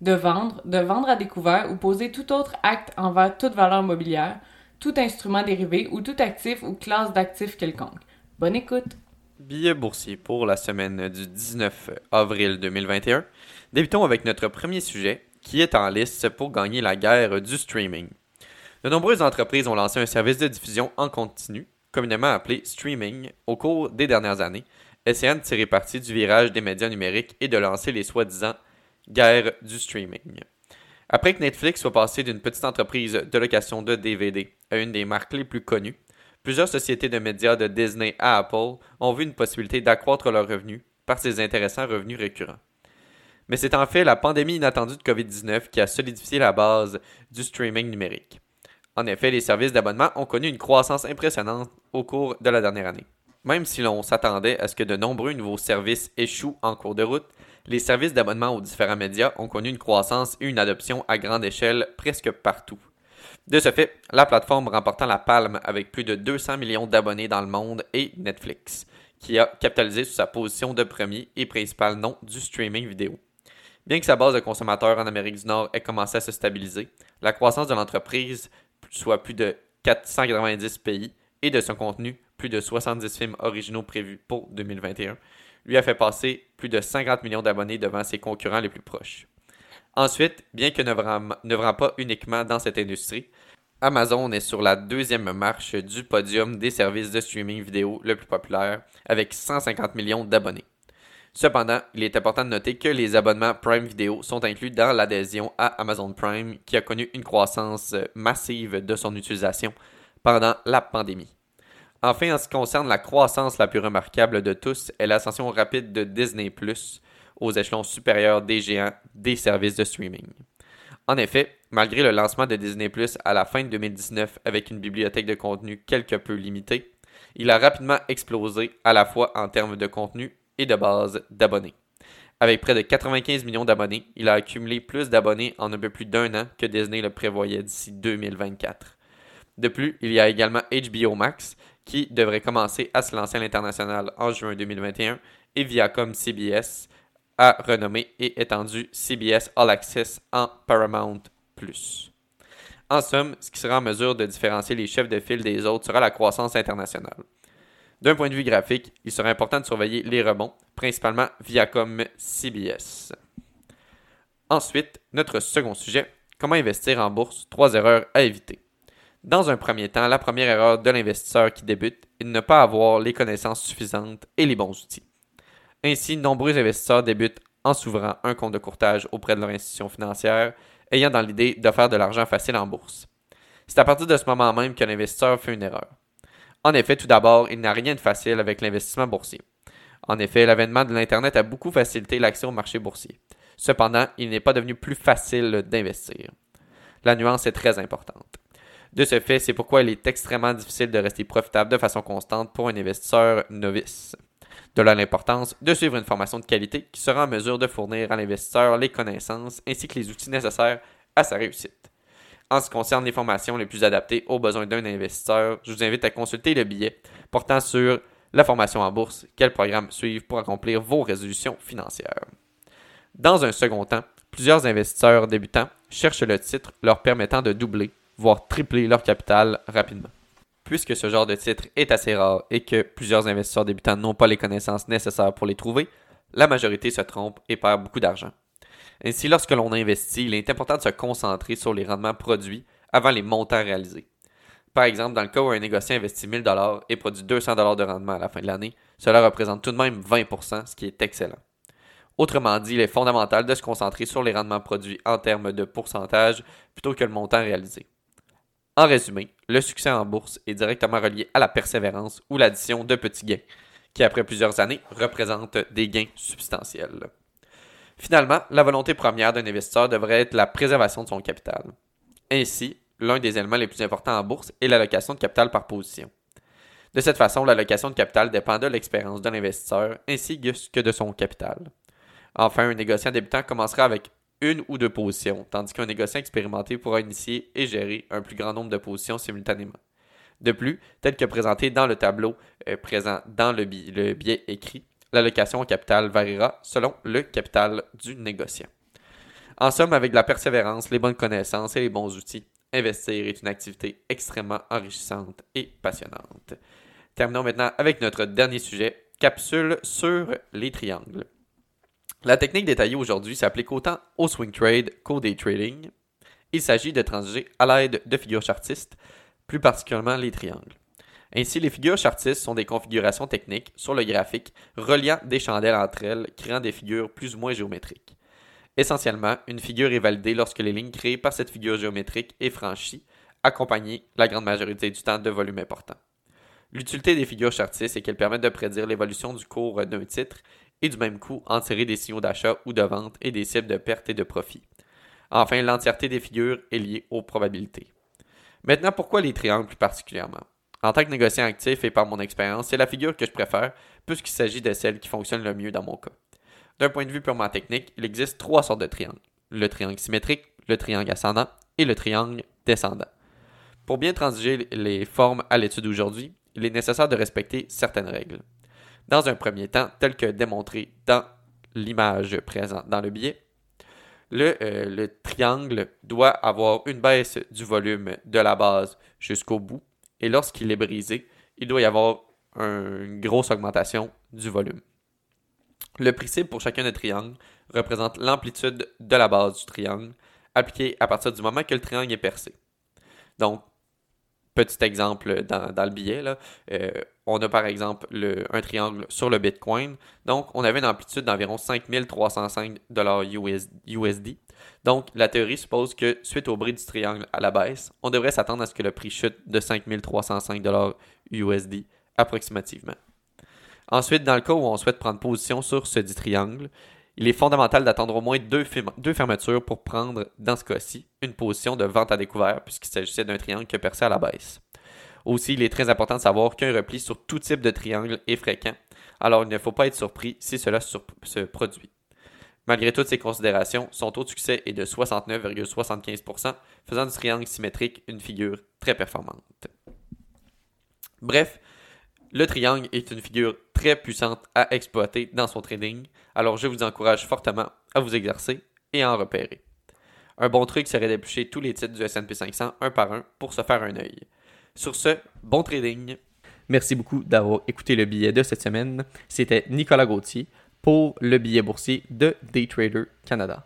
de vendre, de vendre à découvert ou poser tout autre acte envers toute valeur mobilière, tout instrument dérivé ou tout actif ou classe d'actifs quelconque. Bonne écoute! Billet boursier pour la semaine du 19 avril 2021. Débutons avec notre premier sujet qui est en liste pour gagner la guerre du streaming. De nombreuses entreprises ont lancé un service de diffusion en continu, communément appelé streaming, au cours des dernières années, essayant de tirer parti du virage des médias numériques et de lancer les soi-disant guerre du streaming. Après que Netflix soit passé d'une petite entreprise de location de DVD à une des marques les plus connues, plusieurs sociétés de médias de Disney à Apple ont vu une possibilité d'accroître leurs revenus par ces intéressants revenus récurrents. Mais c'est en fait la pandémie inattendue de COVID-19 qui a solidifié la base du streaming numérique. En effet, les services d'abonnement ont connu une croissance impressionnante au cours de la dernière année. Même si l'on s'attendait à ce que de nombreux nouveaux services échouent en cours de route, les services d'abonnement aux différents médias ont connu une croissance et une adoption à grande échelle presque partout. De ce fait, la plateforme remportant la palme avec plus de 200 millions d'abonnés dans le monde est Netflix, qui a capitalisé sur sa position de premier et principal nom du streaming vidéo. Bien que sa base de consommateurs en Amérique du Nord ait commencé à se stabiliser, la croissance de l'entreprise, soit plus de 490 pays, et de son contenu, plus de 70 films originaux prévus pour 2021, lui a fait passer plus de 50 millions d'abonnés devant ses concurrents les plus proches. Ensuite, bien que ne vrant pas uniquement dans cette industrie, Amazon est sur la deuxième marche du podium des services de streaming vidéo le plus populaire, avec 150 millions d'abonnés. Cependant, il est important de noter que les abonnements Prime Video sont inclus dans l'adhésion à Amazon Prime, qui a connu une croissance massive de son utilisation pendant la pandémie. Enfin, en ce qui concerne la croissance la plus remarquable de tous est l'ascension rapide de Disney ⁇ aux échelons supérieurs des géants des services de streaming. En effet, malgré le lancement de Disney ⁇ à la fin de 2019 avec une bibliothèque de contenu quelque peu limitée, il a rapidement explosé à la fois en termes de contenu et de base d'abonnés. Avec près de 95 millions d'abonnés, il a accumulé plus d'abonnés en un peu plus d'un an que Disney le prévoyait d'ici 2024. De plus, il y a également HBO Max, qui devrait commencer à se lancer à l'international en juin 2021, et Viacom CBS a renommé et étendu CBS All Access en Paramount+. En somme, ce qui sera en mesure de différencier les chefs de file des autres sera la croissance internationale. D'un point de vue graphique, il sera important de surveiller les rebonds, principalement Viacom CBS. Ensuite, notre second sujet, comment investir en bourse, trois erreurs à éviter. Dans un premier temps, la première erreur de l'investisseur qui débute est de ne pas avoir les connaissances suffisantes et les bons outils. Ainsi, nombreux investisseurs débutent en s'ouvrant un compte de courtage auprès de leur institution financière, ayant dans l'idée de faire de l'argent facile en bourse. C'est à partir de ce moment même que l'investisseur fait une erreur. En effet, tout d'abord, il n'a rien de facile avec l'investissement boursier. En effet, l'avènement de l'Internet a beaucoup facilité l'accès au marché boursier. Cependant, il n'est pas devenu plus facile d'investir. La nuance est très importante. De ce fait, c'est pourquoi il est extrêmement difficile de rester profitable de façon constante pour un investisseur novice. De là l'importance de suivre une formation de qualité qui sera en mesure de fournir à l'investisseur les connaissances ainsi que les outils nécessaires à sa réussite. En ce qui concerne les formations les plus adaptées aux besoins d'un investisseur, je vous invite à consulter le billet portant sur la formation en bourse, quel programme suivre pour accomplir vos résolutions financières. Dans un second temps, plusieurs investisseurs débutants cherchent le titre leur permettant de doubler voire tripler leur capital rapidement. Puisque ce genre de titre est assez rare et que plusieurs investisseurs débutants n'ont pas les connaissances nécessaires pour les trouver, la majorité se trompe et perd beaucoup d'argent. Ainsi, lorsque l'on investit, il est important de se concentrer sur les rendements produits avant les montants réalisés. Par exemple, dans le cas où un négociant investit 1000 dollars et produit 200 dollars de rendement à la fin de l'année, cela représente tout de même 20% ce qui est excellent. Autrement dit, il est fondamental de se concentrer sur les rendements produits en termes de pourcentage plutôt que le montant réalisé. En résumé, le succès en bourse est directement relié à la persévérance ou l'addition de petits gains, qui après plusieurs années représentent des gains substantiels. Finalement, la volonté première d'un investisseur devrait être la préservation de son capital. Ainsi, l'un des éléments les plus importants en bourse est l'allocation de capital par position. De cette façon, l'allocation de capital dépend de l'expérience de l'investisseur ainsi que de son capital. Enfin, un négociant débutant commencera avec une ou deux positions, tandis qu'un négociant expérimenté pourra initier et gérer un plus grand nombre de positions simultanément. De plus, tel que présenté dans le tableau euh, présent dans le, le biais écrit, l'allocation au capital variera selon le capital du négociant. En somme, avec la persévérance, les bonnes connaissances et les bons outils, investir est une activité extrêmement enrichissante et passionnante. Terminons maintenant avec notre dernier sujet, capsule sur les triangles. La technique détaillée aujourd'hui s'applique autant au swing trade qu'au day trading. Il s'agit de transiger à l'aide de figures chartistes, plus particulièrement les triangles. Ainsi, les figures chartistes sont des configurations techniques sur le graphique reliant des chandelles entre elles, créant des figures plus ou moins géométriques. Essentiellement, une figure est validée lorsque les lignes créées par cette figure géométrique est franchie, accompagnée la grande majorité du temps de volume important. L'utilité des figures chartistes est qu'elles permettent de prédire l'évolution du cours d'un titre et du même coup en tirer des signaux d'achat ou de vente et des cibles de perte et de profit. Enfin, l'entièreté des figures est liée aux probabilités. Maintenant, pourquoi les triangles plus particulièrement? En tant que négociant actif et par mon expérience, c'est la figure que je préfère puisqu'il s'agit de celle qui fonctionne le mieux dans mon cas. D'un point de vue purement technique, il existe trois sortes de triangles. Le triangle symétrique, le triangle ascendant et le triangle descendant. Pour bien transiger les formes à l'étude aujourd'hui, il est nécessaire de respecter certaines règles. Dans un premier temps, tel que démontré dans l'image présente dans le billet, le, euh, le, triangle doit avoir une baisse du volume de la base jusqu'au bout, et lorsqu'il est brisé, il doit y avoir une grosse augmentation du volume. Le principe pour chacun des triangles représente l'amplitude de la base du triangle appliquée à partir du moment que le triangle est percé. Donc, petit exemple dans, le billet, euh, on a par exemple un triangle sur le Bitcoin. Donc, on avait une amplitude d'environ 5305 USD. Donc, la théorie suppose que suite au bris du triangle à la baisse, on devrait s'attendre à ce que le prix chute de 5305 USD approximativement. Ensuite, dans le cas où on souhaite prendre position sur ce dit triangle, il est fondamental d'attendre au moins deux, fermetures pour prendre, dans ce cas-ci, une position de vente à découvert, puisqu'il s'agissait d'un triangle a percé à la baisse. Aussi, il est très important de savoir qu'un repli sur tout type de triangle est fréquent, alors il ne faut pas être surpris si cela se produit. Malgré toutes ces considérations, son taux de succès est de 69,75%, faisant du triangle symétrique une figure très performante. Bref, le triangle est une figure très puissante à exploiter dans son trading, alors je vous encourage fortement à vous exercer et à en repérer. Un bon truc serait d'éplucher tous les titres du S&P 500 un par un pour se faire un œil. Sur ce, bon trading. Merci beaucoup d'avoir écouté le billet de cette semaine. C'était Nicolas Gauthier pour le billet boursier de Daytrader Canada.